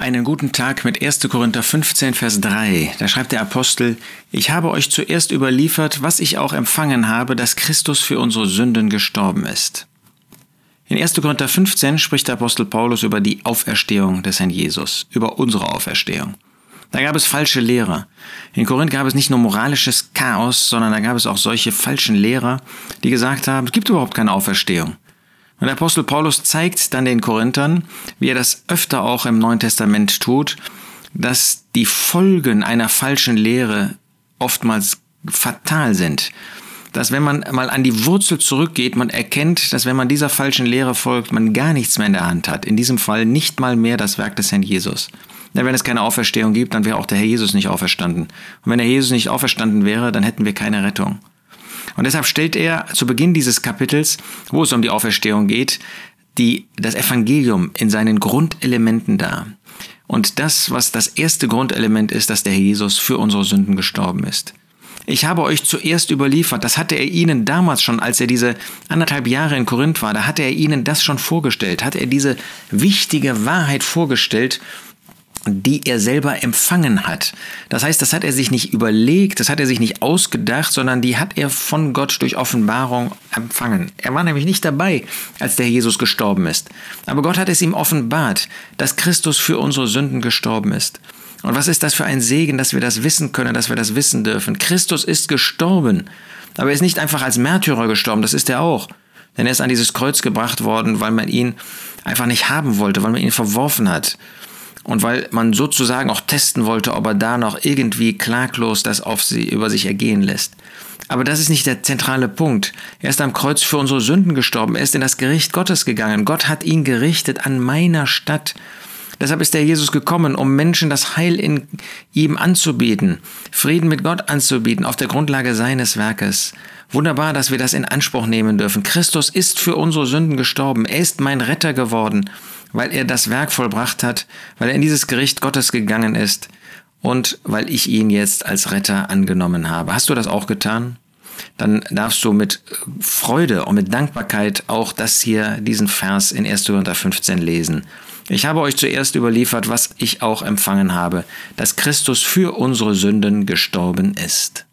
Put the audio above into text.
einen guten Tag mit 1. Korinther 15, Vers 3. Da schreibt der Apostel, ich habe euch zuerst überliefert, was ich auch empfangen habe, dass Christus für unsere Sünden gestorben ist. In 1. Korinther 15 spricht der Apostel Paulus über die Auferstehung des Herrn Jesus, über unsere Auferstehung. Da gab es falsche Lehrer. In Korinth gab es nicht nur moralisches Chaos, sondern da gab es auch solche falschen Lehrer, die gesagt haben, es gibt überhaupt keine Auferstehung. Und der Apostel Paulus zeigt dann den Korinthern, wie er das öfter auch im Neuen Testament tut, dass die Folgen einer falschen Lehre oftmals fatal sind. Dass wenn man mal an die Wurzel zurückgeht, man erkennt, dass wenn man dieser falschen Lehre folgt, man gar nichts mehr in der Hand hat. In diesem Fall nicht mal mehr das Werk des Herrn Jesus. Denn wenn es keine Auferstehung gibt, dann wäre auch der Herr Jesus nicht auferstanden. Und wenn der Herr Jesus nicht auferstanden wäre, dann hätten wir keine Rettung. Und deshalb stellt er zu Beginn dieses Kapitels, wo es um die Auferstehung geht, die, das Evangelium in seinen Grundelementen dar. Und das, was das erste Grundelement ist, dass der Herr Jesus für unsere Sünden gestorben ist. Ich habe euch zuerst überliefert, das hatte er ihnen damals schon, als er diese anderthalb Jahre in Korinth war, da hatte er ihnen das schon vorgestellt, hat er diese wichtige Wahrheit vorgestellt die er selber empfangen hat. Das heißt, das hat er sich nicht überlegt, das hat er sich nicht ausgedacht, sondern die hat er von Gott durch Offenbarung empfangen. Er war nämlich nicht dabei, als der Jesus gestorben ist. Aber Gott hat es ihm offenbart, dass Christus für unsere Sünden gestorben ist. Und was ist das für ein Segen, dass wir das wissen können, dass wir das wissen dürfen? Christus ist gestorben. Aber er ist nicht einfach als Märtyrer gestorben, das ist er auch. Denn er ist an dieses Kreuz gebracht worden, weil man ihn einfach nicht haben wollte, weil man ihn verworfen hat und weil man sozusagen auch testen wollte, ob er da noch irgendwie klaglos das auf sie, über sich ergehen lässt. Aber das ist nicht der zentrale Punkt. Er ist am Kreuz für unsere Sünden gestorben. Er ist in das Gericht Gottes gegangen. Gott hat ihn gerichtet an meiner Stadt. Deshalb ist der Jesus gekommen, um Menschen das Heil in ihm anzubieten, Frieden mit Gott anzubieten, auf der Grundlage seines Werkes. Wunderbar, dass wir das in Anspruch nehmen dürfen. Christus ist für unsere Sünden gestorben. Er ist mein Retter geworden weil er das Werk vollbracht hat, weil er in dieses Gericht Gottes gegangen ist und weil ich ihn jetzt als Retter angenommen habe. Hast du das auch getan? Dann darfst du mit Freude und mit Dankbarkeit auch das hier, diesen Vers in 1. Korinther 15 lesen. Ich habe euch zuerst überliefert, was ich auch empfangen habe, dass Christus für unsere Sünden gestorben ist.